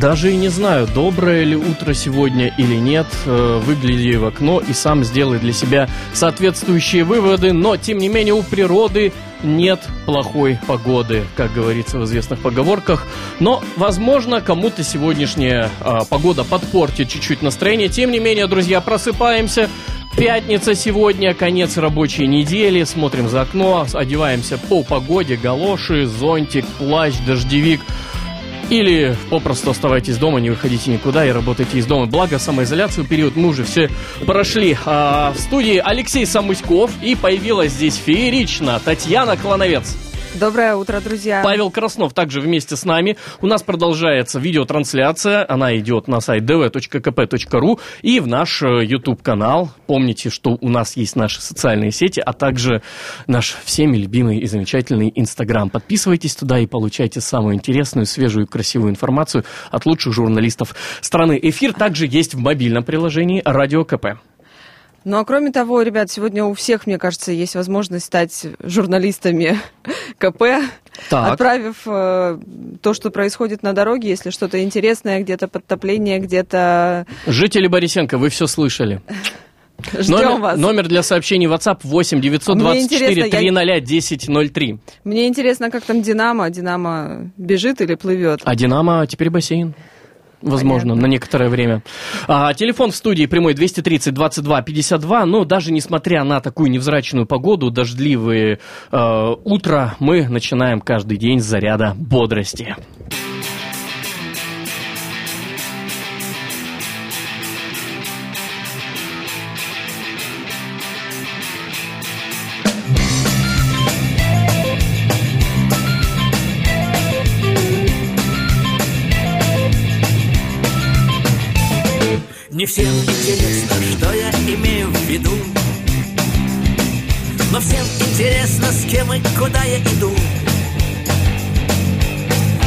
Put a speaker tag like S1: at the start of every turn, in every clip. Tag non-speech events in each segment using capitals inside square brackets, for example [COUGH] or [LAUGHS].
S1: Даже и не знаю, доброе ли утро сегодня или нет. Э, выгляди в окно и сам сделай для себя соответствующие выводы. Но, тем не менее, у природы нет плохой погоды, как говорится в известных поговорках. Но, возможно, кому-то сегодняшняя э, погода подпортит чуть-чуть настроение. Тем не менее, друзья, просыпаемся. Пятница сегодня, конец рабочей недели, смотрим за окно, одеваемся по погоде, галоши, зонтик, плащ, дождевик. Или попросту оставайтесь дома, не выходите никуда и работайте из дома. Благо, самоизоляцию период мы уже все прошли. А, в студии Алексей Самуськов и появилась здесь феерично Татьяна Клановец.
S2: Доброе утро, друзья.
S1: Павел Краснов также вместе с нами. У нас продолжается видеотрансляция. Она идет на сайт dv.kp.ru и в наш э, YouTube-канал. Помните, что у нас есть наши социальные сети, а также наш всеми любимый и замечательный Инстаграм. Подписывайтесь туда и получайте самую интересную, свежую и красивую информацию от лучших журналистов страны. Эфир также есть в мобильном приложении «Радио КП».
S2: Ну а кроме того, ребят, сегодня у всех, мне кажется, есть возможность стать журналистами [LAUGHS] КП, так. отправив э, то, что происходит на дороге, если что-то интересное, где-то подтопление, где-то...
S1: Жители Борисенко, вы все слышали. [LAUGHS]
S2: Ждем
S1: номер,
S2: вас.
S1: Номер для сообщений WhatsApp 8 924 300 1003.
S2: Мне интересно, как там Динамо? Динамо бежит или плывет?
S1: А Динамо теперь бассейн. Возможно, Понятно. на некоторое время. А, телефон в студии прямой 230 22 52. Но даже несмотря на такую невзрачную погоду, дождливые э, утро, мы начинаем каждый день с заряда бодрости.
S3: Не всем интересно, что я имею в виду. Но всем интересно, с кем и куда я иду.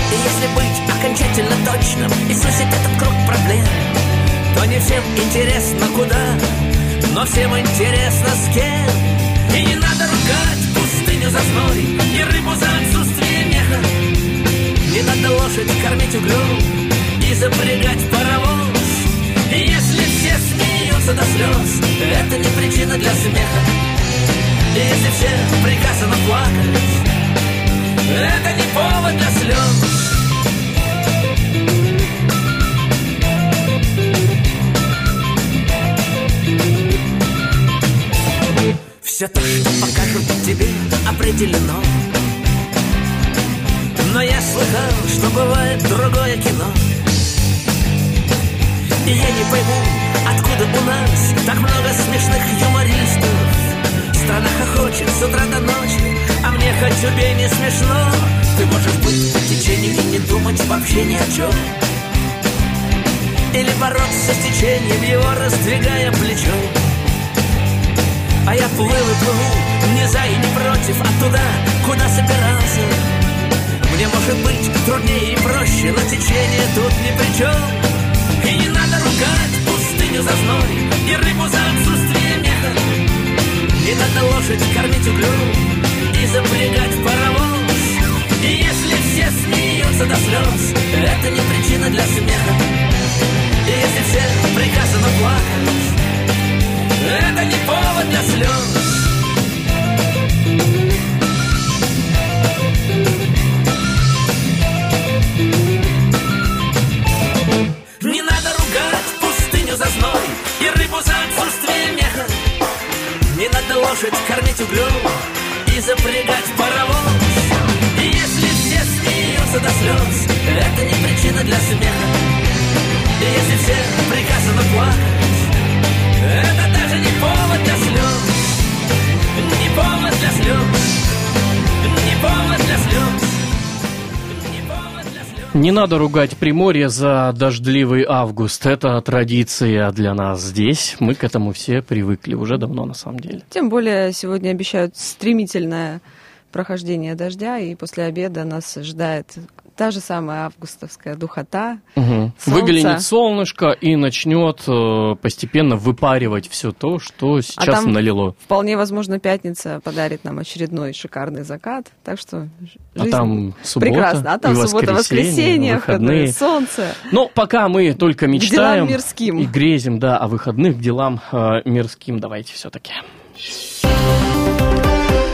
S3: И если быть окончательно точным И сузить этот круг проблем То не всем интересно, куда Но всем интересно, с кем. И не надо ругать пустыню за зной И рыбу за отсутствие меха. Не надо лошадь кормить углем И запрягать паровоз смеются до слез, это не причина для смеха. Если все приказано плакать, это не повод для слез. Все то, что покажут тебе, определено. Но я слыхал, что бывает другое кино. И я не пойму, откуда у нас так много смешных юмористов. Страна хохочет с утра до ночи, а мне хоть тебе не смешно. Ты можешь быть по течению и не думать вообще ни о чем Или бороться с течением, его раздвигая плечо А я плыл и плыву, не за и не против, а туда, куда собирался. Мне может быть труднее и проще, но течение тут ни при чем лошадь кормить углем И запрягать паровоз. И если все смеются до слез Это не причина для смеха. И если все приказано плакать Это не повод для слез лошадь кормить углем и запрягать паровоз. И если все смеются до слез, это не причина для смеха. И если все приказано плакать, это даже не повод для слез. Не повод для слез. Не повод для слез. Не
S1: надо ругать Приморье за дождливый август. Это традиция для нас здесь. Мы к этому все привыкли уже давно, на самом деле.
S2: Тем более сегодня обещают стремительное прохождение дождя, и после обеда нас ждает та же самая августовская духота.
S1: Угу. Выглянет солнышко и начнет э, постепенно выпаривать все то, что сейчас а там налило.
S2: Вполне возможно, пятница подарит нам очередной шикарный закат. Так что
S1: а там суббота,
S2: прекрасно. А там
S1: и
S2: суббота, воскресенье,
S1: выходные.
S2: солнце.
S1: Но пока мы только мечтаем и грезим, да, о выходных к делам э, мирским. Давайте все-таки.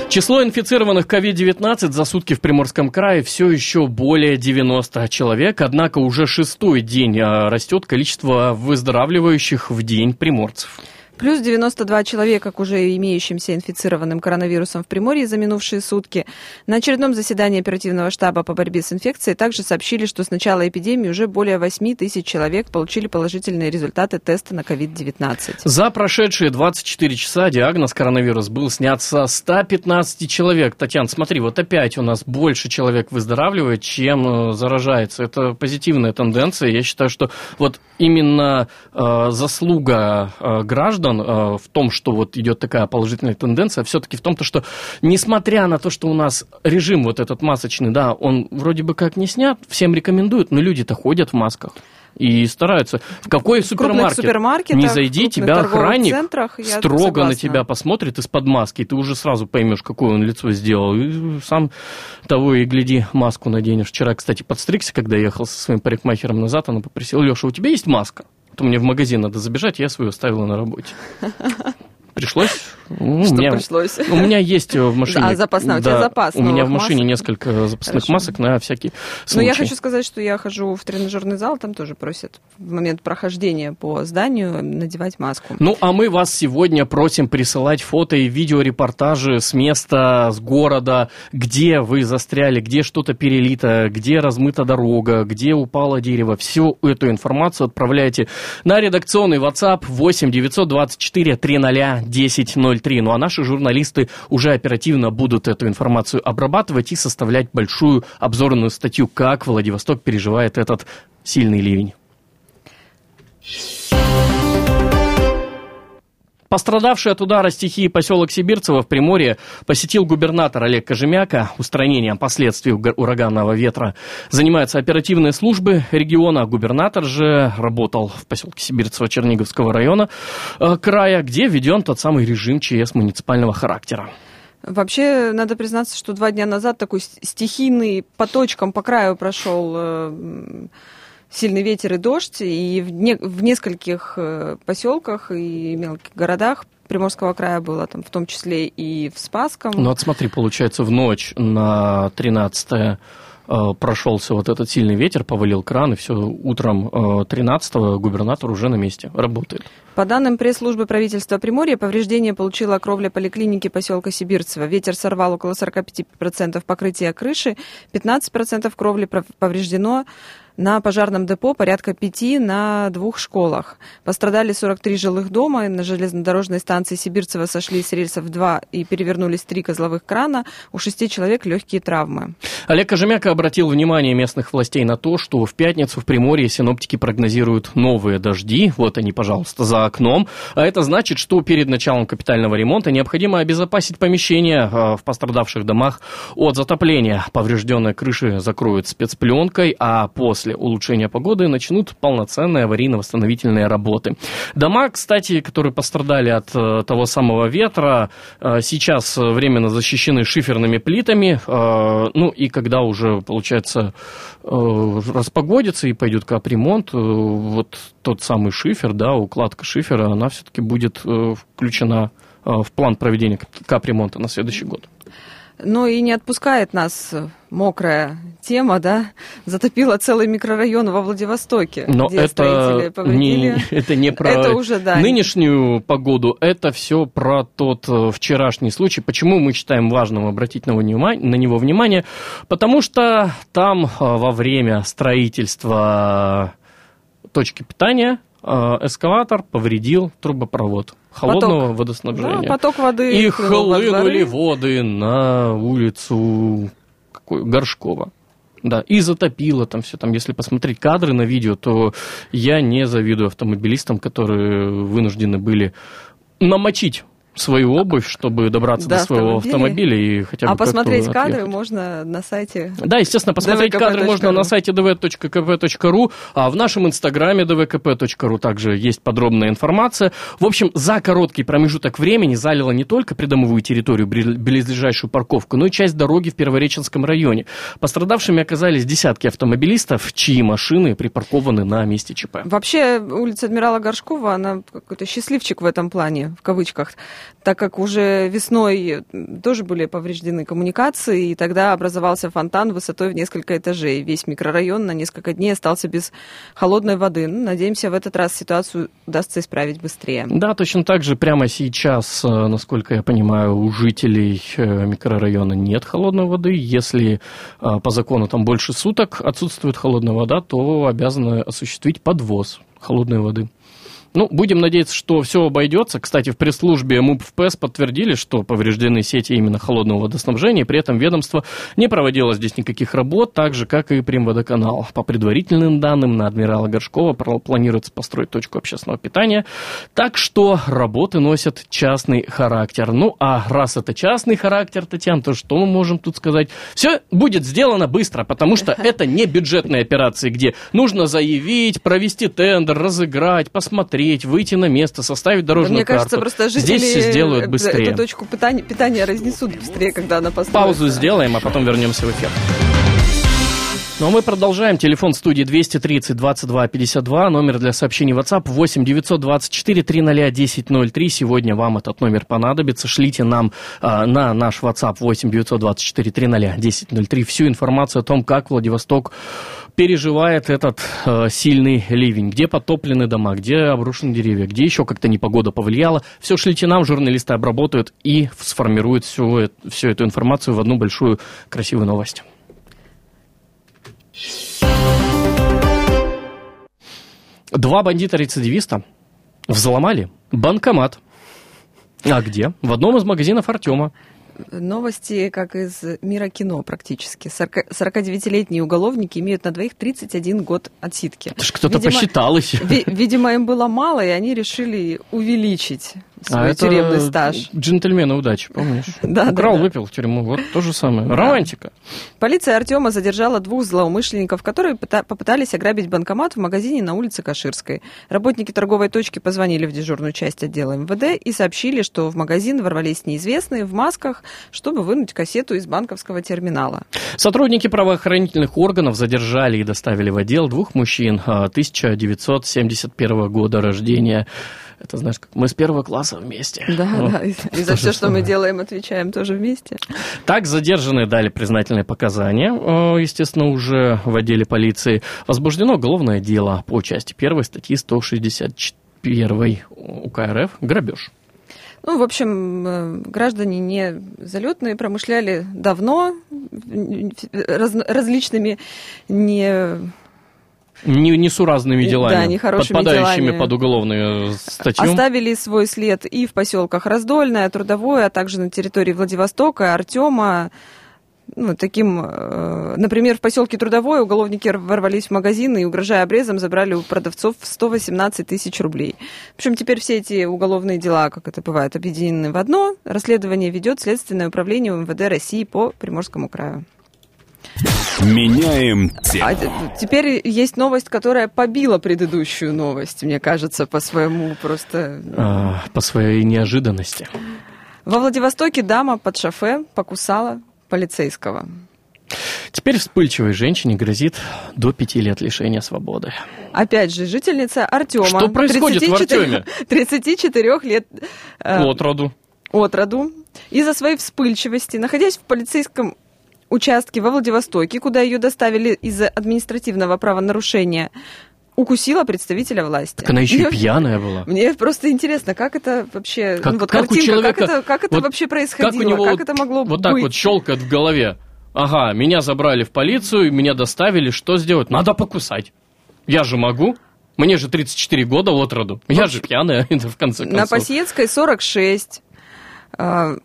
S1: Число инфицированных COVID-19 за сутки в Приморском крае все еще более 90 человек, однако уже шестой день а, растет количество выздоравливающих в день приморцев.
S2: Плюс 92 человека к уже имеющимся инфицированным коронавирусом в Приморье за минувшие сутки. На очередном заседании оперативного штаба по борьбе с инфекцией также сообщили, что с начала эпидемии уже более 8 тысяч человек получили положительные результаты теста на COVID-19.
S1: За прошедшие 24 часа диагноз коронавирус был снят со 115 человек. Татьяна, смотри, вот опять у нас больше человек выздоравливает, чем э, заражается. Это позитивная тенденция. Я считаю, что вот именно э, заслуга э, граждан оправдан э, в том, что вот идет такая положительная тенденция, все-таки в том, то, что несмотря на то, что у нас режим вот этот масочный, да, он вроде бы как не снят, всем рекомендуют, но люди-то ходят в масках и стараются. В какой супермаркет? Не зайди, тебя охранник строго на тебя посмотрит из-под маски, и ты уже сразу поймешь, какое он лицо сделал. И сам того и гляди, маску наденешь. Вчера, кстати, подстригся, когда ехал со своим парикмахером назад, она попросила, Леша, у тебя есть маска? То мне в магазин надо забежать, я свою оставила на работе. [LAUGHS] Пришлось.
S2: Ну, Что меня, пришлось?
S1: У меня есть в машине...
S2: А, запасная, да, у тебя запас
S1: У меня в машине масок? несколько запасных Хорошо. масок на всякий случай.
S2: Но я хочу сказать, что я хожу в тренажерный зал, там тоже просят в момент прохождения по зданию надевать маску.
S1: Ну, а мы вас сегодня просим присылать фото и видеорепортажи с места, с города, где вы застряли, где что-то перелито, где размыта дорога, где упало дерево. Всю эту информацию отправляйте на редакционный WhatsApp 8 924 300 10.03. Ну а наши журналисты уже оперативно будут эту информацию обрабатывать и составлять большую обзорную статью, как Владивосток переживает этот сильный ливень. Пострадавший от удара стихии поселок Сибирцево в Приморье посетил губернатор Олег Кожемяка. Устранением последствий ураганного ветра занимаются оперативные службы региона. Губернатор же работал в поселке Сибирцево Черниговского района э, края, где введен тот самый режим ЧС муниципального характера.
S2: Вообще, надо признаться, что два дня назад такой стихийный по точкам по краю прошел э, сильный ветер и дождь, и в, не, в нескольких э, поселках и мелких городах Приморского края было, там, в том числе и в Спасском.
S1: Ну, вот смотри, получается, в ночь на 13 э, прошелся вот этот сильный ветер, повалил кран, и все, утром 13-го губернатор уже на месте, работает.
S2: По данным пресс-службы правительства Приморья, повреждение получила кровля поликлиники поселка Сибирцево. Ветер сорвал около 45% покрытия крыши, 15% кровли повреждено, на пожарном депо порядка пяти на двух школах. Пострадали 43 жилых дома. На железнодорожной станции Сибирцево сошли с рельсов два и перевернулись три козловых крана. У шести человек легкие травмы.
S1: Олег Кожемяка обратил внимание местных властей на то, что в пятницу в Приморье синоптики прогнозируют новые дожди. Вот они, пожалуйста, за окном. А это значит, что перед началом капитального ремонта необходимо обезопасить помещения а, в пострадавших домах от затопления. Поврежденные крыши закроют спецпленкой, а после после улучшения погоды начнут полноценные аварийно-восстановительные работы. Дома, кстати, которые пострадали от э, того самого ветра, э, сейчас временно защищены шиферными плитами. Э, ну и когда уже, получается, распогодится и пойдет капремонт, вот тот самый шифер, да, укладка шифера, она все-таки будет включена в план проведения капремонта на следующий год.
S2: Ну и не отпускает нас мокрая тема, да, затопила целый микрорайон во Владивостоке.
S1: Но это не, [LAUGHS] это не про это уже, да. нынешнюю погоду, это все про тот э, вчерашний случай. Почему мы считаем важным обратить на него, на него внимание? Потому что там э, во время строительства точки питания э, эскаватор повредил трубопровод холодного поток. водоснабжения.
S2: Да, поток воды.
S1: И хлынули воды на улицу какую, Горшкова. Да, и затопило там все. Там, если посмотреть кадры на видео, то я не завидую автомобилистам, которые вынуждены были намочить свою обувь, чтобы добраться до, до своего автомобиля и хотя бы
S2: А посмотреть кадры можно на сайте
S1: Да, естественно, посмотреть кадры можно на сайте dv.kp.ru, а в нашем инстаграме dvkp.ru также есть подробная информация. В общем, за короткий промежуток времени залило не только придомовую территорию, близлежащую парковку, но и часть дороги в Первореченском районе. Пострадавшими оказались десятки автомобилистов, чьи машины припаркованы на месте ЧП.
S2: Вообще, улица Адмирала Горшкова, она какой-то счастливчик в этом плане, в кавычках так как уже весной тоже были повреждены коммуникации, и тогда образовался фонтан высотой в несколько этажей. Весь микрорайон на несколько дней остался без холодной воды. Ну, надеемся, в этот раз ситуацию удастся исправить быстрее.
S1: Да, точно так же прямо сейчас, э, насколько я понимаю, у жителей э, микрорайона нет холодной воды. Если э, по закону там больше суток отсутствует холодная вода, то обязаны осуществить подвоз холодной воды. Ну, будем надеяться, что все обойдется. Кстати, в пресс-службе МУП ФПС подтвердили, что повреждены сети именно холодного водоснабжения. При этом ведомство не проводило здесь никаких работ, так же, как и Примводоканал. По предварительным данным, на адмирала Горшкова планируется построить точку общественного питания. Так что работы носят частный характер. Ну, а раз это частный характер, Татьяна, то что мы можем тут сказать? Все будет сделано быстро, потому что это не бюджетные операции, где нужно заявить, провести тендер, разыграть, посмотреть посмотреть, выйти на место, составить дорожную
S2: да, мне
S1: карту.
S2: кажется, просто жители
S1: Здесь все сделают быстрее.
S2: Эту точку питания, питания разнесут быстрее, когда она построится.
S1: Паузу сделаем, а потом вернемся в эфир. Ну а мы продолжаем. Телефон студии 230 22 52. Номер для сообщений WhatsApp 8 924 300 1003. Сегодня вам этот номер понадобится. Шлите нам э, на наш WhatsApp 8 924 300 1003 всю информацию о том, как Владивосток переживает этот э, сильный ливень, где потоплены дома, где обрушены деревья, где еще как-то непогода повлияла. Все шлите нам, журналисты обработают и сформируют всю, всю эту информацию в одну большую красивую новость. Два бандита-рецидивиста взломали банкомат. А где? В одном из магазинов Артема.
S2: Новости, как из мира кино практически. 49-летние уголовники имеют на двоих 31 год отсидки.
S1: Это ж кто-то посчитал еще.
S2: Видимо, им было мало, и они решили увеличить свой а тюремный это стаж.
S1: Джентльмены удачи, помнишь? [LAUGHS] Да, Украл, да, выпил в тюрьму. Вот то же самое. Да. Романтика.
S2: Полиция Артема задержала двух злоумышленников, которые попытались ограбить банкомат в магазине на улице Каширской. Работники торговой точки позвонили в дежурную часть отдела МВД и сообщили, что в магазин ворвались неизвестные в масках, чтобы вынуть кассету из банковского терминала.
S1: Сотрудники правоохранительных органов задержали и доставили в отдел двух мужчин 1971 а, года рождения. Это, знаешь, как мы с первого класса вместе.
S2: Да, ну, да. И, и за все, что мы делаем, отвечаем тоже вместе.
S1: Так задержанные дали признательные показания, э, естественно, уже в отделе полиции. Возбуждено уголовное дело по части первой статьи 161 УК РФ «Грабеж».
S2: Ну, в общем, э, граждане не залетные, промышляли давно раз, различными не
S1: не, несуразными делами, да, нехорошими подпадающими делами. под уголовную статью.
S2: Оставили свой след и в поселках Раздольное, Трудовое, а также на территории Владивостока, Артема. Ну, таким, э, например, в поселке Трудовое уголовники ворвались в магазин и, угрожая обрезом, забрали у продавцов 118 тысяч рублей. Общем, теперь все эти уголовные дела, как это бывает, объединены в одно. Расследование ведет Следственное управление МВД России по Приморскому краю.
S4: Меняем тему. А
S2: теперь есть новость, которая побила предыдущую новость, мне кажется, по своему просто...
S1: А, по своей неожиданности.
S2: Во Владивостоке дама под шофе покусала полицейского.
S1: Теперь вспыльчивой женщине грозит до пяти лет лишения свободы.
S2: Опять же, жительница Артема.
S1: Что происходит 34, в Артеме?
S2: 34 лет...
S1: Э, от роду.
S2: От роду. Из-за своей вспыльчивости, находясь в полицейском участке во Владивостоке, куда ее доставили из-за административного правонарушения, укусила представителя власти.
S1: Так она еще и [LAUGHS] пьяная была.
S2: Мне просто интересно, как это вообще, как, ну, вот как картинка, человека, как это, как это вот, вообще происходило, как, у него как вот, это могло
S1: вот
S2: быть?
S1: так вот щелкает в голове. Ага, меня забрали в полицию, меня доставили, что сделать? Надо покусать. Я же могу. Мне же 34 года от роду. Я же пьяная, [LAUGHS] в конце концов.
S2: На Пасьецкой 46.
S1: А,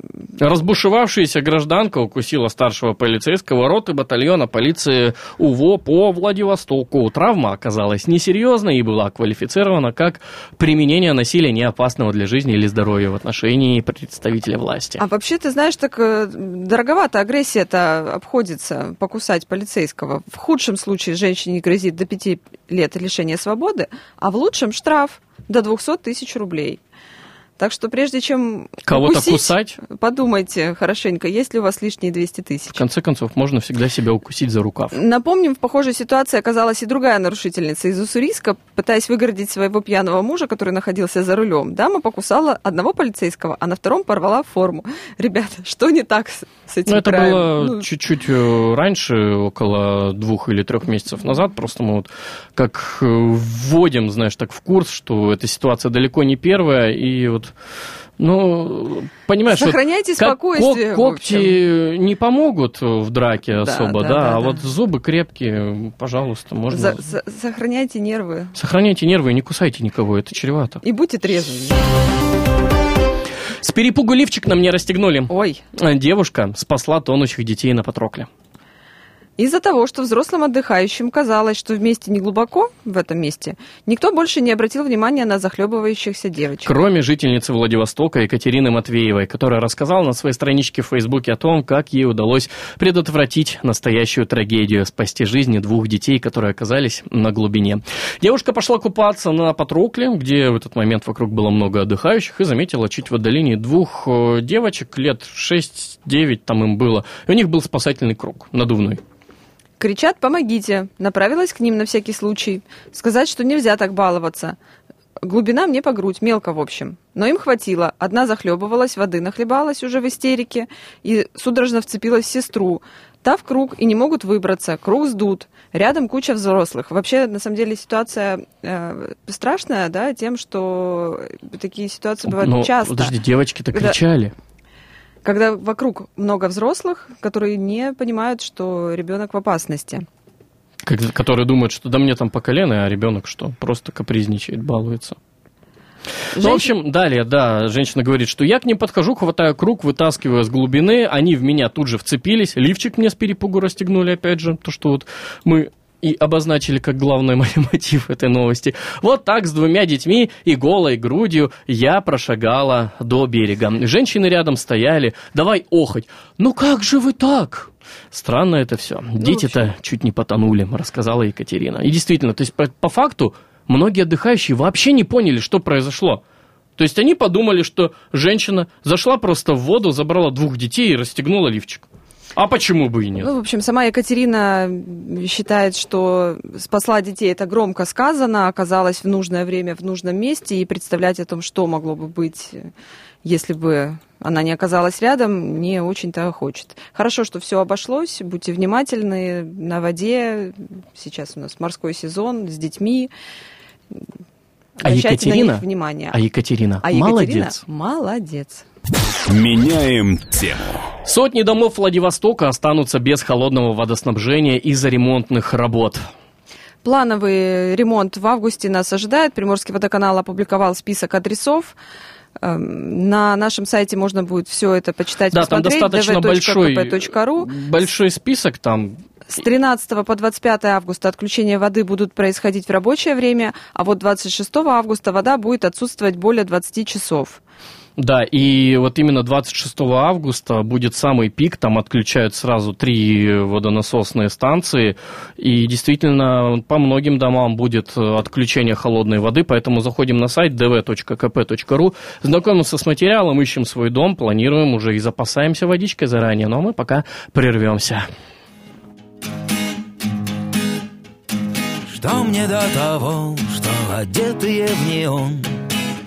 S1: Разбушевавшаяся гражданка укусила старшего полицейского роты батальона полиции УВО по Владивостоку. Травма оказалась несерьезной и была квалифицирована как применение насилия неопасного для жизни или здоровья в отношении представителя власти.
S2: А вообще, ты знаешь, так э, дороговато агрессия-то обходится покусать полицейского. В худшем случае женщине грозит до пяти лет лишения свободы, а в лучшем штраф до 200 тысяч рублей. Так что прежде чем
S1: Кого-то кусать,
S2: подумайте хорошенько, есть ли у вас лишние 200 тысяч.
S1: В конце концов, можно всегда себя укусить за рукав.
S2: Напомним, в похожей ситуации оказалась и другая нарушительница из Уссурийска. Пытаясь выгородить своего пьяного мужа, который находился за рулем, дама покусала одного полицейского, а на втором порвала форму. Ребята, что не так с, с этим
S1: Ну, это
S2: краем?
S1: было ну... чуть-чуть э, раньше, около двух или трех месяцев назад. Просто мы вот как э, вводим, знаешь, так в курс, что эта ситуация далеко не первая, и вот ну, понимаешь,
S2: Сохраняйте
S1: вот
S2: спокойствие.
S1: когти не помогут в драке особо, да, да, да а да. вот зубы крепкие, пожалуйста, можно. За,
S2: за, сохраняйте нервы.
S1: Сохраняйте нервы и не кусайте никого, это чревато.
S2: И будьте трезвыми.
S1: С перепугу лифчик нам не расстегнули.
S2: Ой.
S1: Девушка спасла тонущих детей на Патрокле.
S2: Из-за того, что взрослым отдыхающим казалось, что вместе не глубоко в этом месте, никто больше не обратил внимания на захлебывающихся девочек.
S1: Кроме жительницы Владивостока Екатерины Матвеевой, которая рассказала на своей страничке в Фейсбуке о том, как ей удалось предотвратить настоящую трагедию, спасти жизни двух детей, которые оказались на глубине. Девушка пошла купаться на Патрукле, где в этот момент вокруг было много отдыхающих, и заметила чуть в отдалении двух э, девочек, лет 6-9 там им было, и у них был спасательный круг надувной.
S2: Кричат «помогите!» Направилась к ним на всякий случай. Сказать, что нельзя так баловаться. Глубина мне по грудь, мелко в общем. Но им хватило. Одна захлебывалась, воды нахлебалась уже в истерике и судорожно вцепилась в сестру. Та в круг и не могут выбраться. Круг сдут. Рядом куча взрослых. Вообще, на самом деле, ситуация э, страшная, да, тем, что такие ситуации бывают Но, часто.
S1: Подожди, девочки-то кричали
S2: когда вокруг много взрослых, которые не понимают, что ребенок в опасности.
S1: Которые думают, что да мне там по колено, а ребенок что? Просто капризничает, балуется. Женщина... Ну, в общем, далее, да, женщина говорит, что я к ним подхожу, хватаю круг, вытаскиваю с глубины, они в меня тут же вцепились, лифчик мне с перепугу расстегнули, опять же, то, что вот мы и обозначили как главный [LAUGHS] мотив этой новости. Вот так с двумя детьми и голой грудью я прошагала до берега. Женщины рядом стояли. Давай охоть. Ну как же вы так? Странно это все. Ну, Дети-то чуть не потонули, рассказала Екатерина. И действительно, то есть по, по факту многие отдыхающие вообще не поняли, что произошло. То есть они подумали, что женщина зашла просто в воду, забрала двух детей и расстегнула лифчик. А почему бы и нет?
S2: Ну, в общем, сама Екатерина считает, что спасла детей это громко сказано, оказалась в нужное время в нужном месте, и представлять о том, что могло бы быть, если бы она не оказалась рядом, не очень-то хочет. Хорошо, что все обошлось, будьте внимательны на воде. Сейчас у нас морской сезон с детьми.
S1: А Екатерина, на них внимание. А Екатерина, а Екатерина молодец.
S2: молодец.
S4: Меняем тему.
S1: Сотни домов Владивостока останутся без холодного водоснабжения из-за ремонтных работ.
S2: Плановый ремонт в августе нас ожидает. Приморский водоканал опубликовал список адресов. Эм, на нашем сайте можно будет все это почитать,
S1: да, посмотреть. там достаточно большой, большой список там.
S2: С 13 по 25 августа отключение воды будут происходить в рабочее время, а вот 26 августа вода будет отсутствовать более 20 часов.
S1: Да, и вот именно 26 августа будет самый пик, там отключают сразу три водонасосные станции, и действительно по многим домам будет отключение холодной воды, поэтому заходим на сайт dv.kp.ru, знакомимся с материалом, ищем свой дом, планируем уже и запасаемся водичкой заранее, но мы пока прервемся.
S3: Что мне до того, что одетые в неон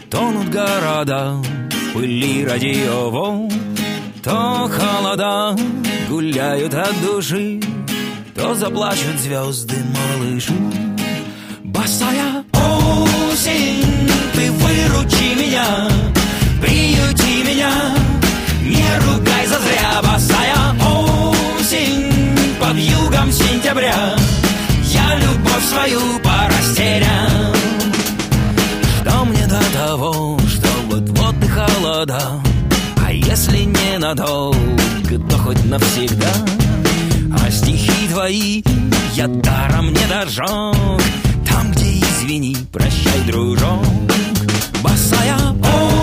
S3: Тонут города пыли радиоволн, То холода гуляют от души, То заплачут звезды малыши. Босая осень, ты выручи меня, приюти меня, не ругай за зря, босая осень, под югом сентября, я любовь свою порастерял. Холода, а Если не надолго, то хоть навсегда. А стихи твои я даром не дожег Там, где извини, прощай, дружок. Босая осень,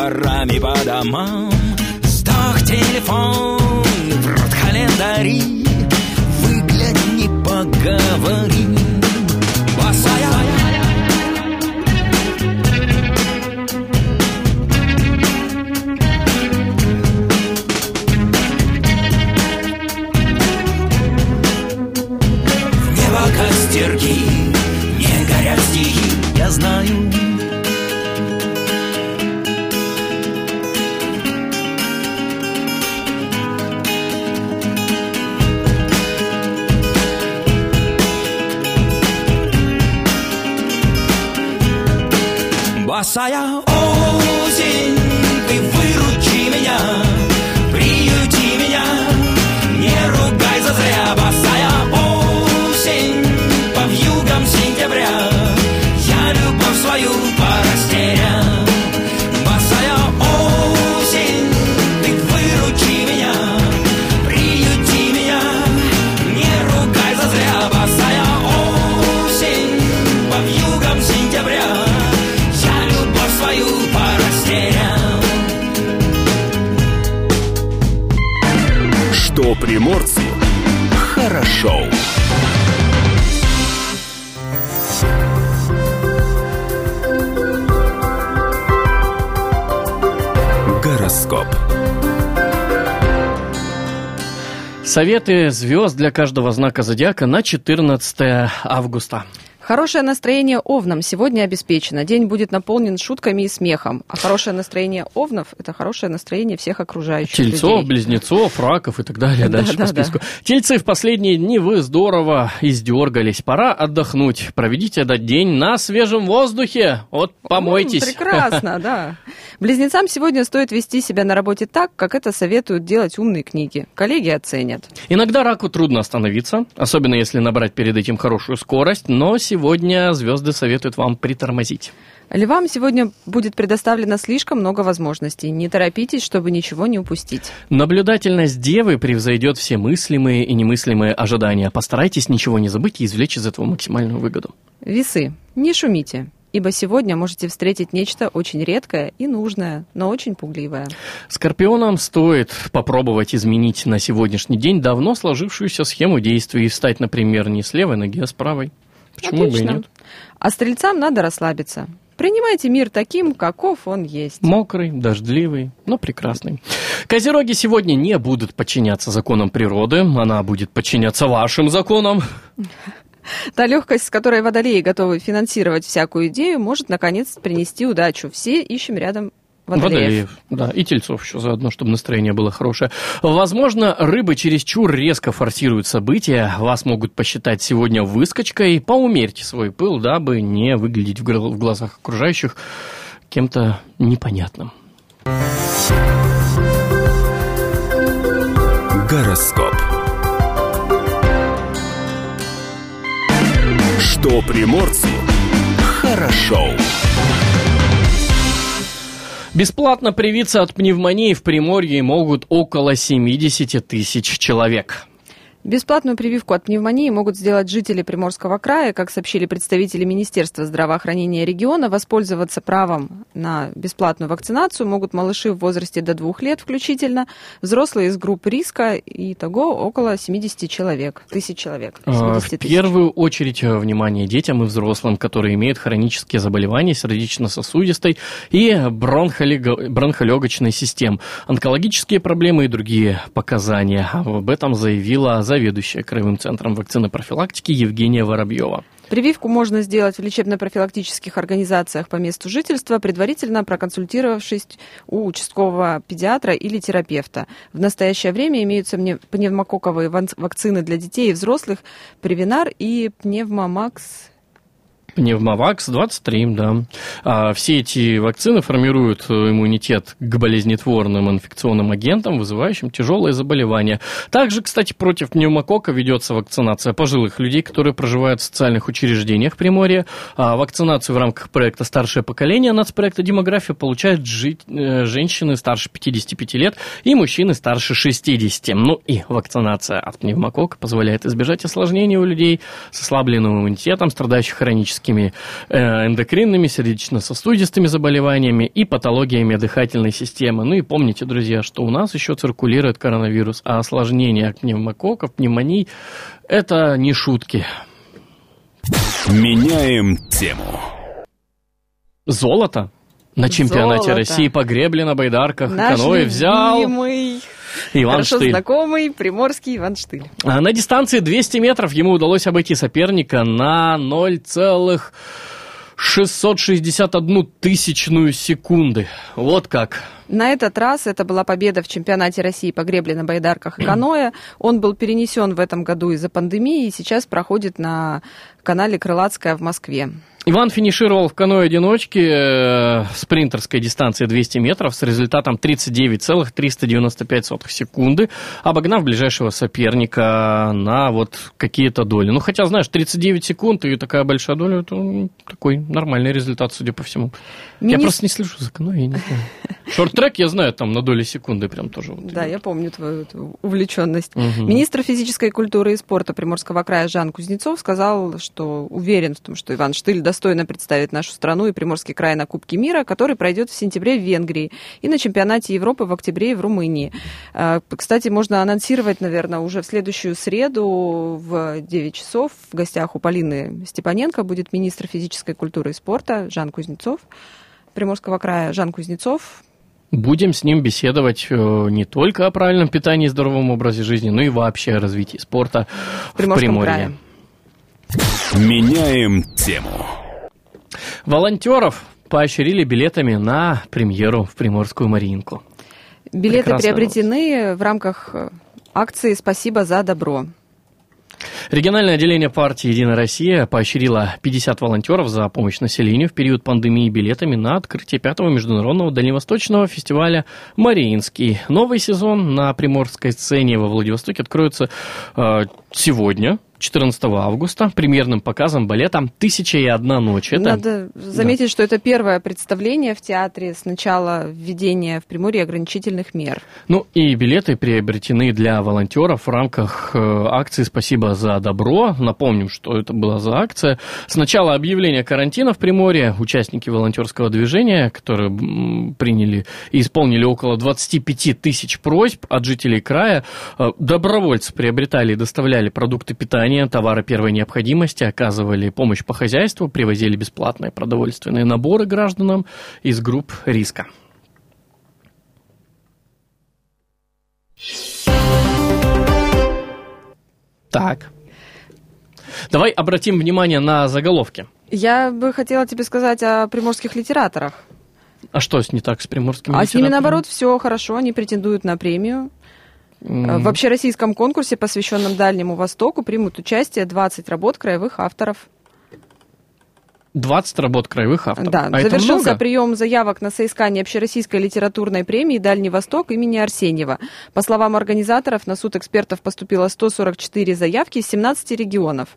S3: дворами по домам. Сдох телефон, в рот календари. Выгляни, поговори Босая
S4: хорошо. Гороскоп.
S1: Советы звезд для каждого знака зодиака на 14 августа.
S2: Хорошее настроение овнам сегодня обеспечено. День будет наполнен шутками и смехом. А хорошее настроение овнов – это хорошее настроение всех окружающих
S1: Тельцов,
S2: людей.
S1: близнецов, раков и так далее.
S2: Да,
S1: Дальше
S2: да,
S1: по
S2: да.
S1: списку. Тельцы в последние дни вы здорово издергались. Пора отдохнуть. Проведите этот день на свежем воздухе. Вот помойтесь.
S2: Прекрасно, [LAUGHS] да. Близнецам сегодня стоит вести себя на работе так, как это советуют делать умные книги. Коллеги оценят.
S1: Иногда раку трудно остановиться, особенно если набрать перед этим хорошую скорость, но сегодня звезды советуют вам притормозить.
S2: Львам сегодня будет предоставлено слишком много возможностей. Не торопитесь, чтобы ничего не упустить.
S1: Наблюдательность девы превзойдет все мыслимые и немыслимые ожидания. Постарайтесь ничего не забыть и извлечь из этого максимальную выгоду.
S2: Весы, не шумите, ибо сегодня можете встретить нечто очень редкое и нужное, но очень пугливое.
S1: Скорпионам стоит попробовать изменить на сегодняшний день давно сложившуюся схему действий и встать, например, не с левой ноги, а с правой. Почему бы и
S2: Отлично.
S1: нет?
S2: А стрельцам надо расслабиться. Принимайте мир таким, каков он есть.
S1: Мокрый, дождливый, но прекрасный. Козероги сегодня не будут подчиняться законам природы, она будет подчиняться вашим законам.
S2: Та легкость, с которой водолеи готовы финансировать всякую идею, может, наконец, принести удачу. Все ищем рядом водолеев.
S1: да, и тельцов еще заодно, чтобы настроение было хорошее. Возможно, рыбы чересчур резко форсируют события, вас могут посчитать сегодня выскочкой, поумерьте свой пыл, дабы не выглядеть в глазах окружающих кем-то непонятным.
S4: Гороскоп. Что приморцу хорошо.
S1: Бесплатно привиться от пневмонии в Приморье могут около 70 тысяч человек.
S2: Бесплатную прививку от пневмонии могут сделать жители Приморского края. Как сообщили представители Министерства здравоохранения региона, воспользоваться правом на бесплатную вакцинацию могут малыши в возрасте до двух лет включительно, взрослые из групп риска, и того около 70 человек, тысяч человек.
S1: А,
S2: 70
S1: В первую очередь э, внимание детям и взрослым, которые имеют хронические заболевания сердечно-сосудистой и бронхолего- бронхолегочной систем, онкологические проблемы и другие показания. Об этом заявила заведующая Краевым центром вакцинопрофилактики Евгения Воробьева.
S2: Прививку можно сделать в лечебно-профилактических организациях по месту жительства, предварительно проконсультировавшись у участкового педиатра или терапевта. В настоящее время имеются пневмококковые вакцины для детей и взрослых, Привинар и Пневмомакс
S1: Пневмовакс 23, да. А все эти вакцины формируют э, иммунитет к болезнетворным инфекционным агентам, вызывающим тяжелые заболевания. Также, кстати, против пневмокока ведется вакцинация пожилых людей, которые проживают в социальных учреждениях Приморья. А вакцинацию в рамках проекта «Старшее поколение» нацпроекта «Демография» получают жить, э, женщины старше 55 лет и мужчины старше 60. Ну и вакцинация от пневмокока позволяет избежать осложнений у людей с ослабленным иммунитетом, страдающих хронически хроническими э, эндокринными, сердечно-сосудистыми заболеваниями и патологиями дыхательной системы. Ну и помните, друзья, что у нас еще циркулирует коронавирус, а осложнения от пневмококков, пневмоний – это не шутки.
S4: Меняем тему.
S1: Золото на чемпионате Золото. России по гребле на байдарках
S2: Наш
S1: каноэ взял...
S2: Любимый. Иван Хорошо Штыль. знакомый приморский Иван Штыль.
S1: А на дистанции 200 метров ему удалось обойти соперника на 0,661 тысячную секунды. Вот как.
S2: На этот раз это была победа в чемпионате России по гребле на байдарках и каноэ. Он был перенесен в этом году из-за пандемии и сейчас проходит на канале Крылатская в Москве.
S1: Иван финишировал в каноэ-одиночке э, спринтерской дистанции 200 метров с результатом 39,395 секунды, обогнав ближайшего соперника на вот какие-то доли. Ну, хотя, знаешь, 39 секунд и такая большая доля, это такой нормальный результат, судя по всему. Мини... Я просто не слежу за каноэ, я не знаю. [LAUGHS] Шорт-трек я знаю, там на доли секунды прям тоже. Вот
S2: да, идет. я помню твою увлеченность. Угу. Министр физической культуры и спорта Приморского края Жан Кузнецов сказал, что уверен в том, что Иван Штыль достойно представит нашу страну и Приморский край на Кубке мира, который пройдет в сентябре в Венгрии и на чемпионате Европы в октябре в Румынии. А, кстати, можно анонсировать, наверное, уже в следующую среду в 9 часов в гостях у Полины Степаненко будет министр физической культуры и спорта Жан Кузнецов. Приморского края Жан Кузнецов.
S1: Будем с ним беседовать э, не только о правильном питании и здоровом образе жизни, но и вообще о развитии спорта в, в Приморье. Крае.
S4: Меняем тему.
S1: Волонтеров поощрили билетами на премьеру в Приморскую Маринку.
S2: Билеты Прекрасная приобретены новость. в рамках акции «Спасибо за добро».
S1: Региональное отделение партии «Единая Россия» поощрило 50 волонтеров за помощь населению в период пандемии билетами на открытие пятого международного дальневосточного фестиваля «Мариинский». Новый сезон на приморской сцене во Владивостоке откроется э, сегодня, 14 августа премьерным показом балета «Тысяча и одна ночь».
S2: Это... Надо заметить, да. что это первое представление в театре с начала введения в Приморье ограничительных мер.
S1: Ну и билеты приобретены для волонтеров в рамках э, акции «Спасибо за добро». Напомним, что это была за акция. С начала объявления карантина в Приморье участники волонтерского движения, которые приняли и исполнили около 25 тысяч просьб от жителей края, э, добровольцы приобретали и доставляли продукты питания, товары первой необходимости, оказывали помощь по хозяйству, привозили бесплатные продовольственные наборы гражданам из групп риска. Так. Давай обратим внимание на заголовки.
S2: Я бы хотела тебе сказать о приморских литераторах.
S1: А что с не так с приморскими
S2: а?
S1: А
S2: с ними, наоборот, все хорошо, они претендуют на премию. Mm. В общероссийском конкурсе, посвященном Дальнему Востоку, примут участие 20 работ краевых авторов.
S1: 20 работ краевых авторов.
S2: Да,
S1: а
S2: завершился прием заявок на соискание общероссийской литературной премии «Дальний Восток» имени Арсеньева. По словам организаторов, на суд экспертов поступило 144 заявки из 17 регионов.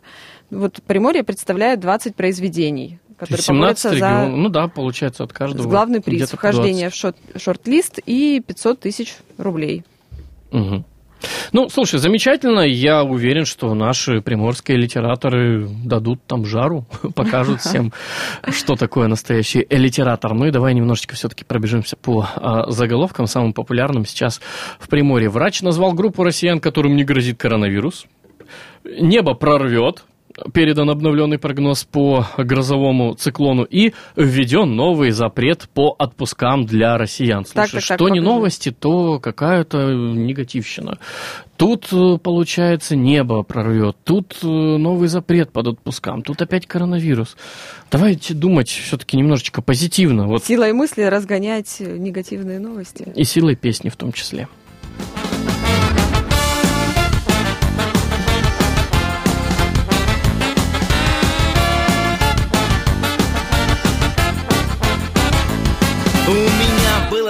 S2: Вот Приморье представляет 20 произведений
S1: которые 17 регионов, за... ну да, получается от каждого.
S2: Главный приз вхождение в шорт-лист и 500 тысяч рублей.
S1: Угу. Ну, слушай, замечательно. Я уверен, что наши приморские литераторы дадут там жару, [LAUGHS] покажут [LAUGHS] всем, что такое настоящий литератор. Ну и давай немножечко все-таки пробежимся по а, заголовкам, самым популярным сейчас в Приморье. Врач назвал группу россиян, которым не грозит коронавирус. Небо прорвет, передан обновленный прогноз по грозовому циклону и введен новый запрет по отпускам для россиян. Слушай, так, так, что так, не новости, то какая-то негативщина. Тут, э, получается, небо прорвет, тут э, новый запрет под отпускам, тут опять коронавирус. Давайте думать все-таки немножечко позитивно.
S2: Вот. Силой мысли разгонять негативные новости.
S1: И силой песни в том числе.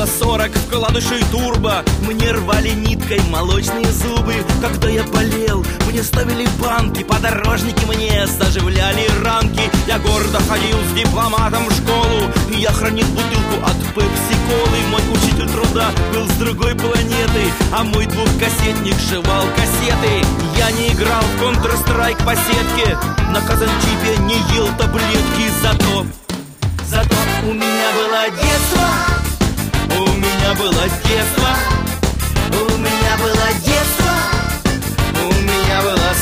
S5: было сорок вкладышей турбо. Мне рвали ниткой молочные зубы. Когда я болел, мне ставили банки. Подорожники мне заживляли ранки. Я гордо ходил с дипломатом в школу. Я хранил бутылку от пепси-колы. Мой учитель труда был с другой планеты. А мой двухкассетник шивал кассеты. Я не играл в Counter-Strike по сетке. На казанчипе не ел таблетки. Зато, зато у меня было детство у меня было детство, у меня было детство,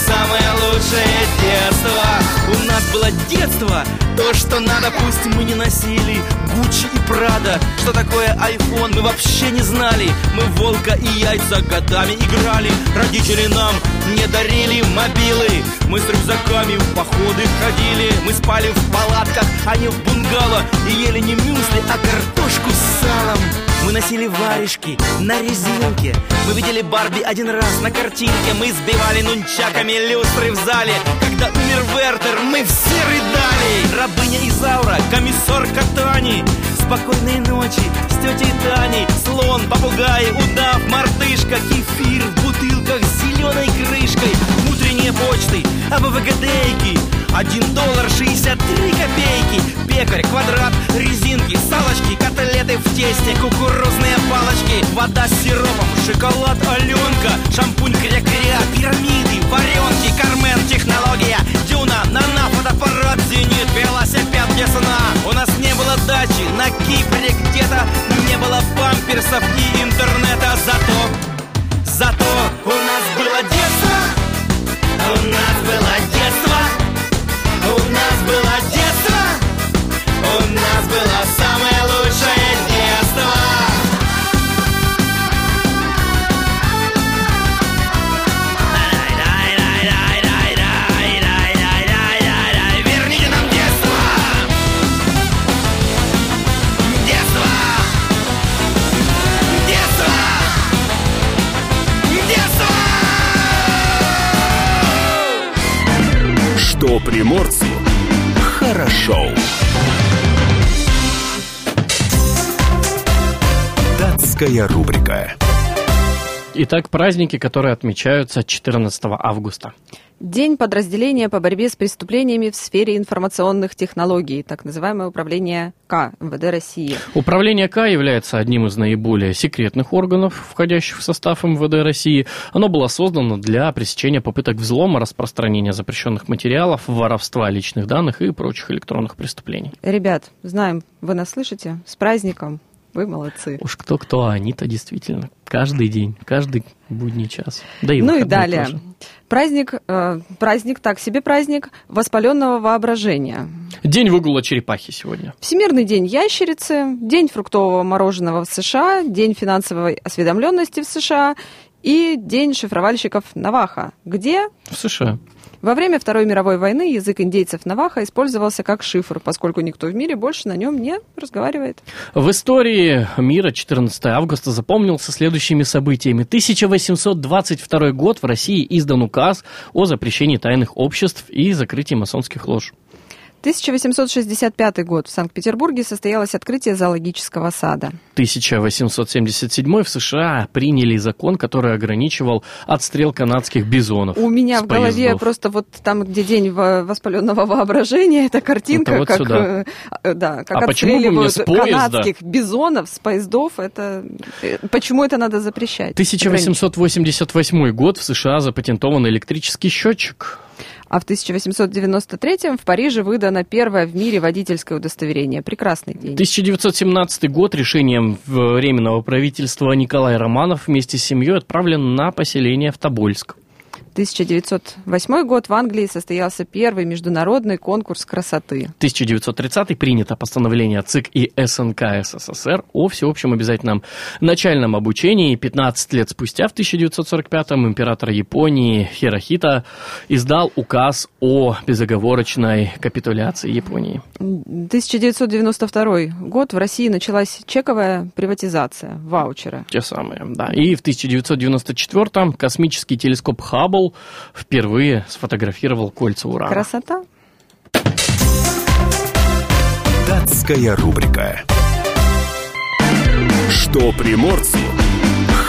S5: самое лучшее детство. У нас было детство, то, что надо, пусть мы не носили Гуччи и Прада. Что такое iPhone, мы вообще не знали. Мы волка и яйца годами играли. Родители нам не дарили мобилы. Мы с рюкзаками в походы ходили. Мы спали в палатках, а не в бунгало. И ели не мюсли, а картошку с салом мы носили варежки на резинке. Мы видели Барби один раз на картинке. Мы сбивали нунчаками люстры в зале. Когда умер Вертер, мы все рыдали. Рабыня Изаура, комиссар Катани Спокойной ночи с тетей Таней. Слон, попугай, удав, мартышка. Кефир в бутылках с зеленой крышкой. Утренние почты, АБВГДейки один доллар шестьдесят три копейки. Пекарь, квадрат, резинки, салочки Котлеты в тесте, кукурузные палочки. Вода с сиропом, шоколад Аленка Шампунь кря-кря, пирамиды, варенки Кармен, технология, дюна, нана, фотоаппарат, зенит Велосипед без сна. У нас не было дачи на Кипре где-то Не было памперсов и интернета. Зато, зато у нас было детство. У нас было детство
S4: приморцу хорошо. Датская рубрика.
S1: Итак, праздники, которые отмечаются 14 августа.
S2: День подразделения по борьбе с преступлениями в сфере информационных технологий, так называемое управление К МВД России.
S1: Управление К является одним из наиболее секретных органов, входящих в состав МВД России. Оно было создано для пресечения попыток взлома, распространения запрещенных материалов, воровства личных данных и прочих электронных преступлений.
S2: Ребят, знаем, вы нас слышите? С праздником! Вы молодцы.
S1: Уж кто-кто, а они-то действительно каждый день, каждый будний час. Да и
S2: ну и далее. Тоже. Праздник, э, праздник, так себе праздник воспаленного воображения.
S1: День выгула черепахи сегодня.
S2: Всемирный день ящерицы, день фруктового мороженого в США, день финансовой осведомленности в США и день шифровальщиков Наваха. Где?
S1: В США.
S2: Во время Второй мировой войны язык индейцев Наваха использовался как шифр, поскольку никто в мире больше на нем не разговаривает.
S1: В истории мира 14 августа запомнился следующими событиями. 1822 год в России издан указ о запрещении тайных обществ и закрытии масонских лож.
S2: 1865 год. В Санкт-Петербурге состоялось открытие зоологического сада.
S1: 1877 в США приняли закон, который ограничивал отстрел канадских бизонов.
S2: У меня в голове поездов. просто вот там, где день воспаленного воображения, эта картинка, это вот как, сюда. Э, да, как а отстреливают канадских бизонов с поездов. Это, э, почему это надо запрещать?
S1: 1888 год в США запатентован электрический счетчик.
S2: А в 1893 в Париже выдано первое в мире водительское удостоверение. Прекрасный день.
S1: 1917 год решением Временного правительства Николай Романов вместе с семьей отправлен на поселение в Тобольск.
S2: 1908 год в Англии состоялся первый международный конкурс красоты.
S1: 1930 принято постановление ЦИК и СНК СССР о всеобщем обязательном начальном обучении. 15 лет спустя, в 1945-м, император Японии Хирохита издал указ о безоговорочной капитуляции Японии.
S2: 1992 год в России началась чековая приватизация, ваучера.
S1: Те самые, да. И в 1994-м космический телескоп Хаббл впервые сфотографировал кольца Урана.
S2: Красота.
S4: Датская рубрика. Что приморцу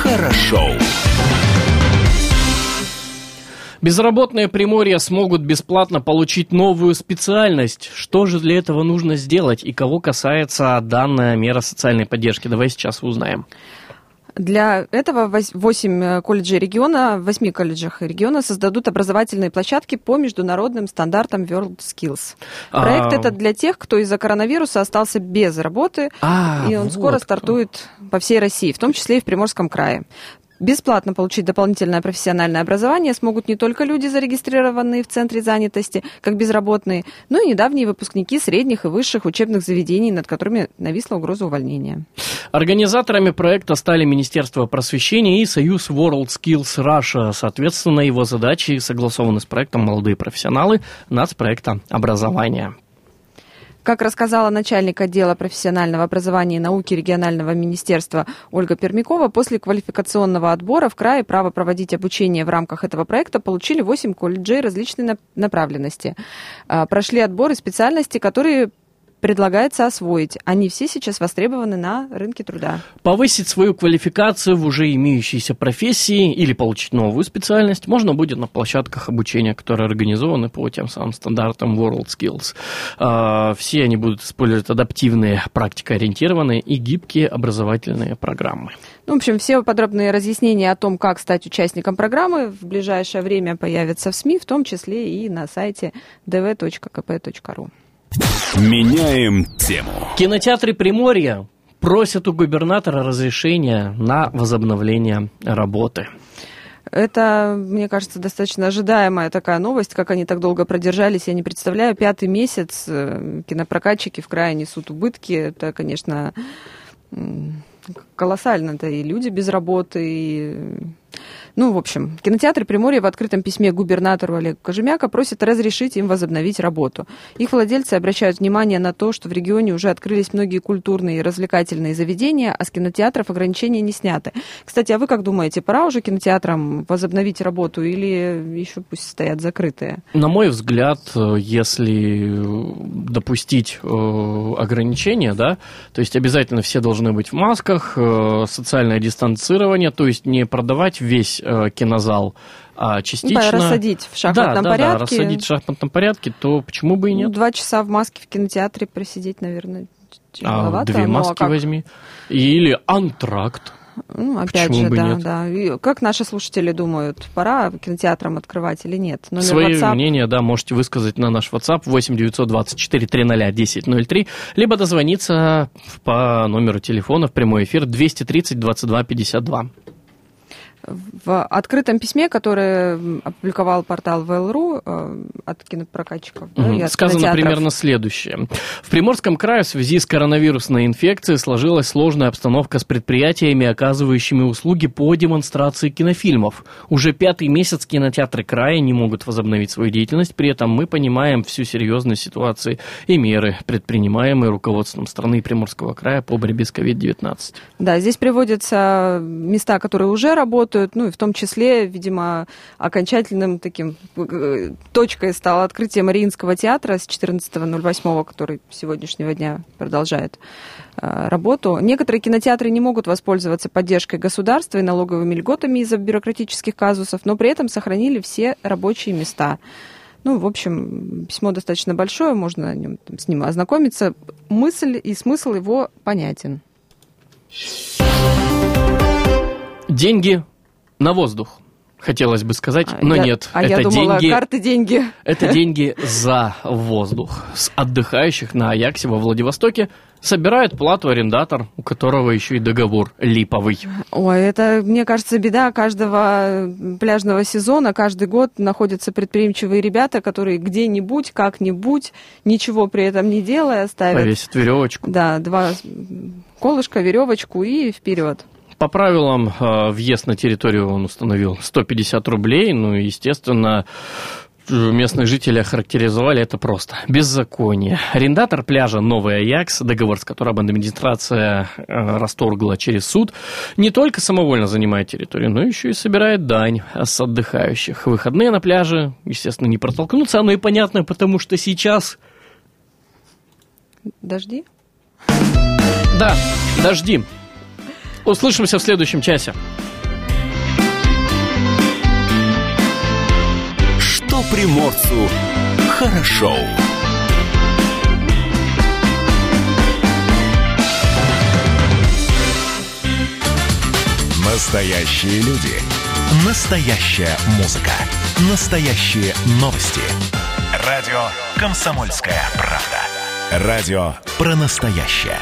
S4: хорошо.
S1: Безработные Приморья смогут бесплатно получить новую специальность. Что же для этого нужно сделать и кого касается данная мера социальной поддержки? Давай сейчас узнаем.
S2: Для этого 8 э, колледжей региона, в 8 колледжах региона создадут образовательные площадки по международным стандартам World Skills. Проект а... это для тех, кто из-за коронавируса остался без работы, а, и он вот скоро стартует по всей России, в том числе и в Приморском крае. Бесплатно получить дополнительное профессиональное образование смогут не только люди, зарегистрированные в Центре занятости, как безработные, но и недавние выпускники средних и высших учебных заведений, над которыми нависла угроза увольнения.
S1: Организаторами проекта стали Министерство просвещения и Союз World Skills Russia. Соответственно, его задачи согласованы с проектом «Молодые профессионалы» нацпроекта образования.
S2: Как рассказала начальник отдела профессионального образования и науки регионального министерства Ольга Пермякова, после квалификационного отбора в крае право проводить обучение в рамках этого проекта получили 8 колледжей различной направленности. А, прошли отборы специальностей, которые предлагается освоить. Они все сейчас востребованы на рынке труда.
S1: Повысить свою квалификацию в уже имеющейся профессии или получить новую специальность можно будет на площадках обучения, которые организованы по тем самым стандартам World Skills. А, все они будут использовать адаптивные, практикоориентированные и гибкие образовательные программы.
S2: Ну, в общем, все подробные разъяснения о том, как стать участником программы, в ближайшее время появятся в СМИ, в том числе и на сайте dv.kp.ru.
S4: Меняем тему.
S1: Кинотеатры Приморья просят у губернатора разрешения на возобновление работы.
S2: Это, мне кажется, достаточно ожидаемая такая новость, как они так долго продержались, я не представляю. Пятый месяц э, кинопрокатчики в крае несут убытки. Это, конечно, колоссально. Это и люди без работы, и ну, в общем, кинотеатры Приморья в открытом письме губернатору Олегу Кожемяка просят разрешить им возобновить работу. Их владельцы обращают внимание на то, что в регионе уже открылись многие культурные и развлекательные заведения, а с кинотеатров ограничения не сняты. Кстати, а вы как думаете, пора уже кинотеатрам возобновить работу или еще пусть стоят закрытые?
S1: На мой взгляд, если допустить э, ограничения, да, то есть обязательно все должны быть в масках, э, социальное дистанцирование, то есть не продавать весь э, кинозал а частично...
S2: Ну, рассадить в шахматном
S1: да,
S2: порядке.
S1: Да, да, рассадить в шахматном порядке, то почему бы и нет? Ну,
S2: два часа в маске в кинотеатре просидеть, наверное,
S1: А две ну, маски а возьми. Или антракт.
S2: Ну, опять Почему же, да, нет? да. И как наши слушатели думают, пора кинотеатрам открывать или нет?
S1: Номер Свои WhatsApp... мнения, да, можете высказать на наш WhatsApp 8 924 300 1003, либо дозвониться по номеру телефона в прямой эфир 230 22 52
S2: в открытом письме, которое опубликовал портал ВЛРУ э, от кинопрокатчиков.
S1: Угу. Да, от Сказано кинотеатров. примерно следующее. В Приморском крае в связи с коронавирусной инфекцией сложилась сложная обстановка с предприятиями, оказывающими услуги по демонстрации кинофильмов. Уже пятый месяц кинотеатры края не могут возобновить свою деятельность, при этом мы понимаем всю серьезность ситуации и меры, предпринимаемые руководством страны Приморского края по борьбе с COVID-19.
S2: Да, здесь приводятся места, которые уже работают, работают, ну и в том числе, видимо, окончательным таким э, точкой стало открытие Мариинского театра с 14.08, который сегодняшнего дня продолжает э, работу. Некоторые кинотеатры не могут воспользоваться поддержкой государства и налоговыми льготами из-за бюрократических казусов, но при этом сохранили все рабочие места. Ну, в общем, письмо достаточно большое, можно с ним ознакомиться. Мысль и смысл его понятен.
S1: Деньги на воздух. хотелось бы сказать, а но
S2: я,
S1: нет.
S2: А
S1: это
S2: я думала,
S1: деньги,
S2: карты деньги.
S1: Это деньги за воздух. С отдыхающих на Аяксе во Владивостоке собирает плату арендатор, у которого еще и договор липовый.
S2: Ой, это, мне кажется, беда каждого пляжного сезона. Каждый год находятся предприимчивые ребята, которые где-нибудь, как-нибудь, ничего при этом не делая, ставят...
S1: Повесят веревочку.
S2: Да, два колышка, веревочку и вперед.
S1: По правилам, э, въезд на территорию он установил 150 рублей. Ну, естественно, местные жители охарактеризовали это просто. Беззаконие. Арендатор пляжа Новый Аякс, договор с которым администрация э, расторгла через суд, не только самовольно занимает территорию, но еще и собирает дань с отдыхающих. Выходные на пляже, естественно, не протолкнуться, оно и понятно, потому что сейчас...
S2: Дожди?
S1: Да, дожди. Услышимся в следующем часе.
S4: Что приморцу хорошо. Настоящие люди. Настоящая музыка. Настоящие новости. Радио «Комсомольская правда». Радио про настоящее.